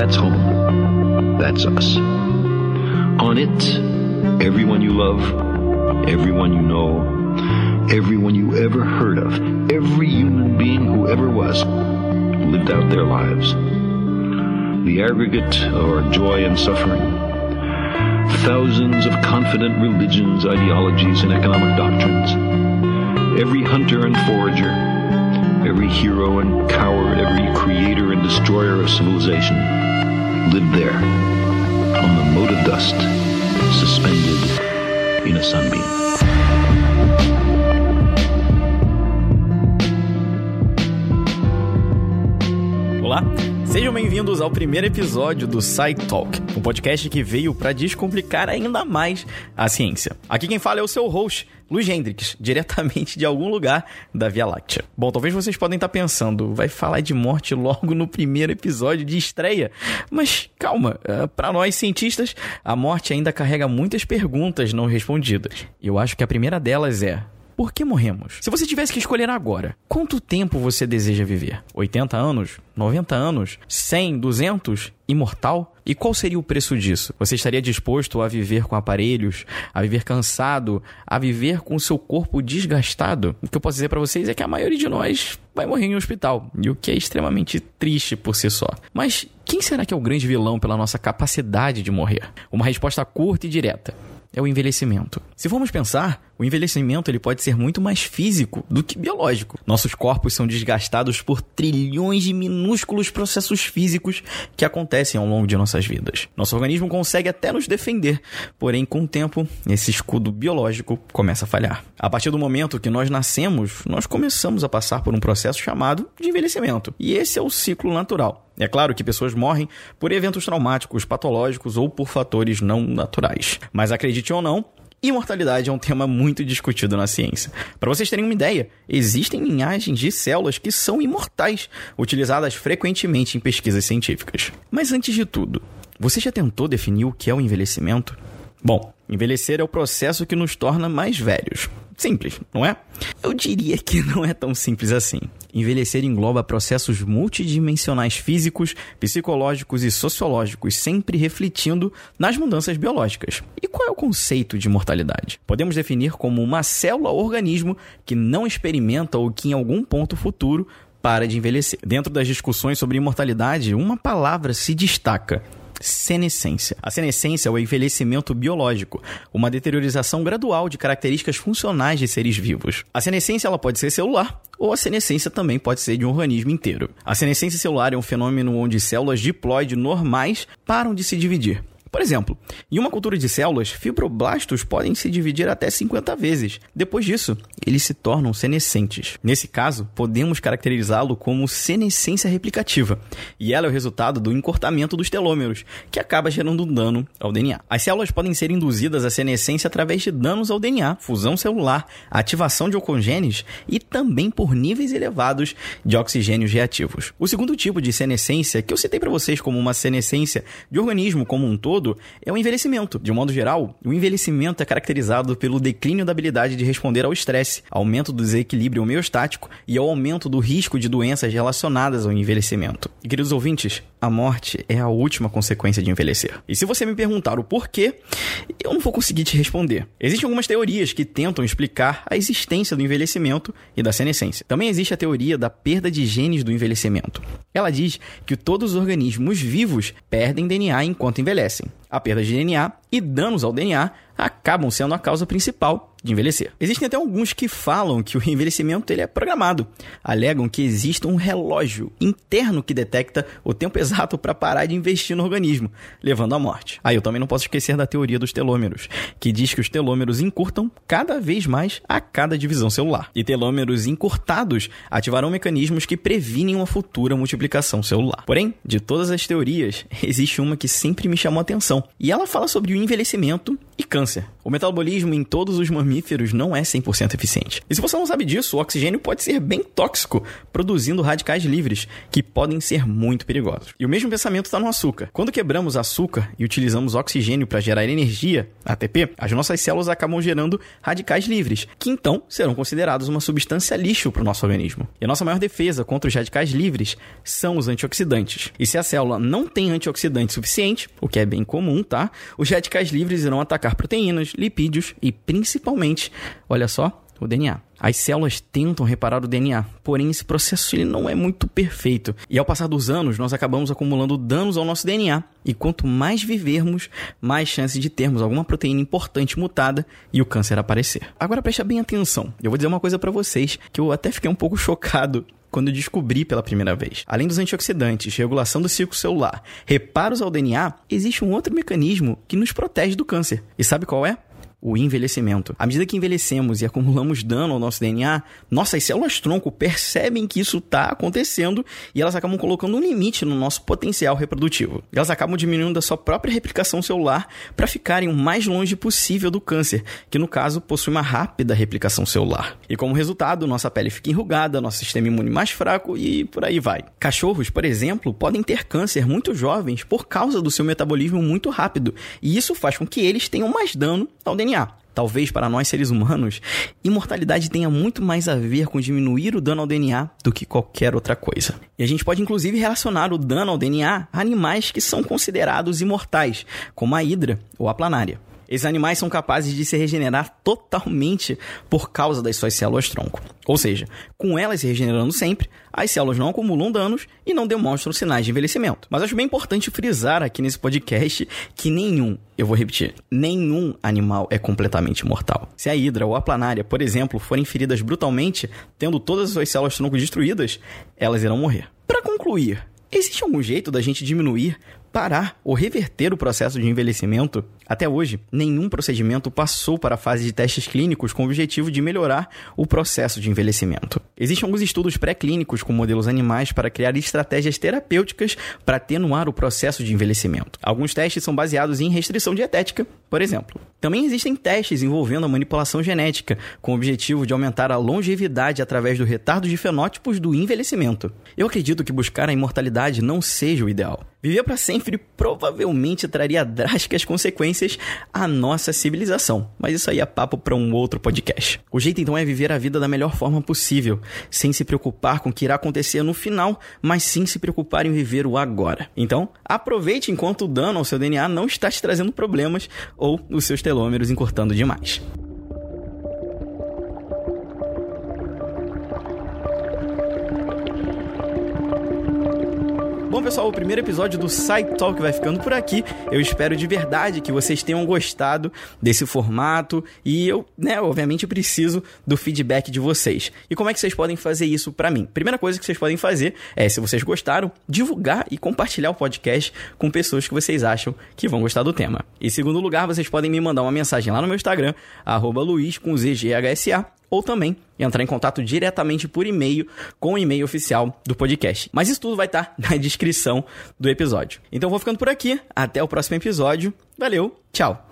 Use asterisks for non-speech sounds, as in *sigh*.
That's home. That's us. On it, everyone you love, everyone you know, everyone you ever heard of, every human being who ever was, lived out their lives. The aggregate of our joy and suffering, thousands of confident religions, ideologies, and economic doctrines, every hunter and forager, every hero and coward, every creator and destroyer of civilization lived there on the mote of dust, suspended in a sunbeam. Sejam bem-vindos ao primeiro episódio do Sci Talk, um podcast que veio para descomplicar ainda mais a ciência. Aqui quem fala é o seu host, Luiz Hendrix, *laughs* diretamente de algum lugar da Via Láctea. Bom, talvez vocês podem estar pensando, vai falar de morte logo no primeiro episódio de estreia. Mas calma, eh, para nós cientistas, a morte ainda carrega muitas perguntas não respondidas. Eu acho que a primeira delas é: por que morremos? Se você tivesse que escolher agora, quanto tempo você deseja viver? 80 anos? 90 anos? 100? 200? Imortal? E qual seria o preço disso? Você estaria disposto a viver com aparelhos, a viver cansado, a viver com o seu corpo desgastado? O que eu posso dizer para vocês é que a maioria de nós vai morrer em um hospital, e o que é extremamente triste por si só. Mas quem será que é o grande vilão pela nossa capacidade de morrer? Uma resposta curta e direta é o envelhecimento. Se formos pensar, o envelhecimento ele pode ser muito mais físico do que biológico. Nossos corpos são desgastados por trilhões de minúsculos processos físicos que acontecem ao longo de nossas vidas. Nosso organismo consegue até nos defender, porém, com o tempo, esse escudo biológico começa a falhar. A partir do momento que nós nascemos, nós começamos a passar por um processo chamado de envelhecimento. E esse é o ciclo natural. É claro que pessoas morrem por eventos traumáticos, patológicos ou por fatores não naturais. Mas acredite ou não, Imortalidade é um tema muito discutido na ciência. Para vocês terem uma ideia, existem linhagens de células que são imortais, utilizadas frequentemente em pesquisas científicas. Mas antes de tudo, você já tentou definir o que é o envelhecimento? Bom, envelhecer é o processo que nos torna mais velhos. Simples, não é? Eu diria que *laughs* não é tão simples assim. Envelhecer engloba processos multidimensionais físicos, psicológicos e sociológicos, sempre refletindo nas mudanças biológicas. E qual é o conceito de mortalidade? Podemos definir como uma célula-organismo que não experimenta ou que em algum ponto futuro para de envelhecer. Dentro das discussões sobre imortalidade, uma palavra se destaca: senescência. A senescência é o envelhecimento biológico, uma deteriorização gradual de características funcionais de seres vivos. A senescência ela pode ser celular, ou a senescência também pode ser de um organismo inteiro. A senescência celular é um fenômeno onde células diploide normais param de se dividir. Por exemplo, em uma cultura de células, fibroblastos podem se dividir até 50 vezes. Depois disso, eles se tornam senescentes. Nesse caso, podemos caracterizá-lo como senescência replicativa, e ela é o resultado do encurtamento dos telômeros, que acaba gerando um dano ao DNA. As células podem ser induzidas à senescência através de danos ao DNA, fusão celular, ativação de oncogenes e também por níveis elevados de oxigênios reativos. O segundo tipo de senescência, que eu citei para vocês como uma senescência de organismo como um todo, todo é o envelhecimento. De um modo geral, o envelhecimento é caracterizado pelo declínio da habilidade de responder ao estresse, aumento do desequilíbrio homeostático e ao aumento do risco de doenças relacionadas ao envelhecimento. E, queridos ouvintes, a morte é a última consequência de envelhecer. E se você me perguntar o porquê, eu não vou conseguir te responder. Existem algumas teorias que tentam explicar a existência do envelhecimento e da senescência. Também existe a teoria da perda de genes do envelhecimento. Ela diz que todos os organismos vivos perdem DNA enquanto envelhecem. A perda de DNA e danos ao DNA acabam sendo a causa principal de envelhecer. Existem até alguns que falam que o envelhecimento ele é programado. Alegam que existe um relógio interno que detecta o tempo exato para parar de investir no organismo, levando à morte. Aí ah, eu também não posso esquecer da teoria dos telômeros, que diz que os telômeros encurtam cada vez mais a cada divisão celular. E telômeros encurtados ativarão mecanismos que previnem uma futura multiplicação celular. Porém, de todas as teorias, *laughs* existe uma que sempre me chamou a atenção. E ela fala sobre o envelhecimento e câncer. O metabolismo em todos os mamíferos não é 100% eficiente. E se você não sabe disso, o oxigênio pode ser bem tóxico, produzindo radicais livres, que podem ser muito perigosos. E o mesmo pensamento está no açúcar. Quando quebramos açúcar e utilizamos oxigênio para gerar energia, ATP, as nossas células acabam gerando radicais livres, que então serão considerados uma substância lixo para o nosso organismo. E a nossa maior defesa contra os radicais livres são os antioxidantes. E se a célula não tem antioxidante suficiente, o que é bem comum, tá? Os radicais livres irão atacar proteínas, lipídios e principalmente, olha só, o DNA. As células tentam reparar o DNA, porém esse processo ele não é muito perfeito. E ao passar dos anos, nós acabamos acumulando danos ao nosso DNA. E quanto mais vivermos, mais chance de termos alguma proteína importante mutada e o câncer aparecer. Agora preste bem atenção. Eu vou dizer uma coisa para vocês que eu até fiquei um pouco *laughs* chocado quando descobri pela primeira vez. Além dos antioxidantes, regulação do ciclo celular, reparos ao DNA, existe um outro mecanismo que nos protege do câncer. E sabe qual é? O envelhecimento. À medida que envelhecemos e acumulamos dano ao nosso DNA, nossas células-tronco percebem que isso está acontecendo e elas acabam colocando um limite no nosso potencial reprodutivo. Elas acabam diminuindo a sua própria replicação celular para ficarem o mais longe possível do câncer, que no caso possui uma rápida replicação celular. E como resultado, nossa pele fica enrugada, nosso sistema imune mais fraco e por aí vai. Cachorros, por exemplo, podem ter câncer muito jovens por causa do seu metabolismo muito rápido, e isso faz com que eles tenham mais dano ao DNA DNA. Talvez para nós seres humanos, imortalidade tenha muito mais a ver com diminuir o dano ao DNA do que qualquer outra coisa. E a gente pode inclusive relacionar o dano ao DNA a animais que são considerados imortais, como a hidra ou a planária. Esses animais são capazes de se regenerar totalmente por causa das suas células-tronco. Ou seja, com elas se regenerando sempre, as células não acumulam danos e não demonstram sinais de envelhecimento. Mas acho bem importante frisar aqui nesse podcast que nenhum, eu vou repetir, nenhum animal é completamente mortal. Se a hidra ou a planária, por exemplo, forem feridas brutalmente, tendo todas as suas células-tronco destruídas, elas irão morrer. Para concluir, existe algum jeito da gente diminuir parar ou reverter o processo de envelhecimento, até hoje, nenhum procedimento passou para a fase de testes clínicos com o objetivo de melhorar o processo de envelhecimento. Existem alguns estudos pré-clínicos com modelos animais para criar estratégias terapêuticas para atenuar o processo de envelhecimento. Alguns testes são baseados em restrição dietética, por exemplo. Também existem testes envolvendo a manipulação genética, com o objetivo de aumentar a longevidade através do retardo de fenótipos do envelhecimento. Eu acredito que buscar a imortalidade não seja o ideal. Viver para sempre provavelmente traria drásticas consequências à nossa civilização, mas isso aí é papo para um outro podcast. O jeito então é viver a vida da melhor forma possível, sem se preocupar com o que irá acontecer no final, mas sim se preocupar em viver o agora. Então, aproveite enquanto o dano ao seu DNA não está te trazendo problemas ou os seus telômeros encurtando demais. Pessoal, o primeiro episódio do Site Talk vai ficando por aqui. Eu espero de verdade que vocês tenham gostado desse formato e eu, né, obviamente preciso do feedback de vocês. E como é que vocês podem fazer isso para mim? Primeira coisa que vocês podem fazer é, se vocês gostaram, divulgar e compartilhar o podcast com pessoas que vocês acham que vão gostar do tema. Em segundo lugar, vocês podem me mandar uma mensagem lá no meu Instagram, arroba Luiz com ZGHSA, ou também entrar em contato diretamente por e-mail com o e-mail oficial do podcast. Mas isso tudo vai estar *laughs* na descrição do episódio. Então vou ficando por aqui, até o próximo episódio. Valeu, tchau!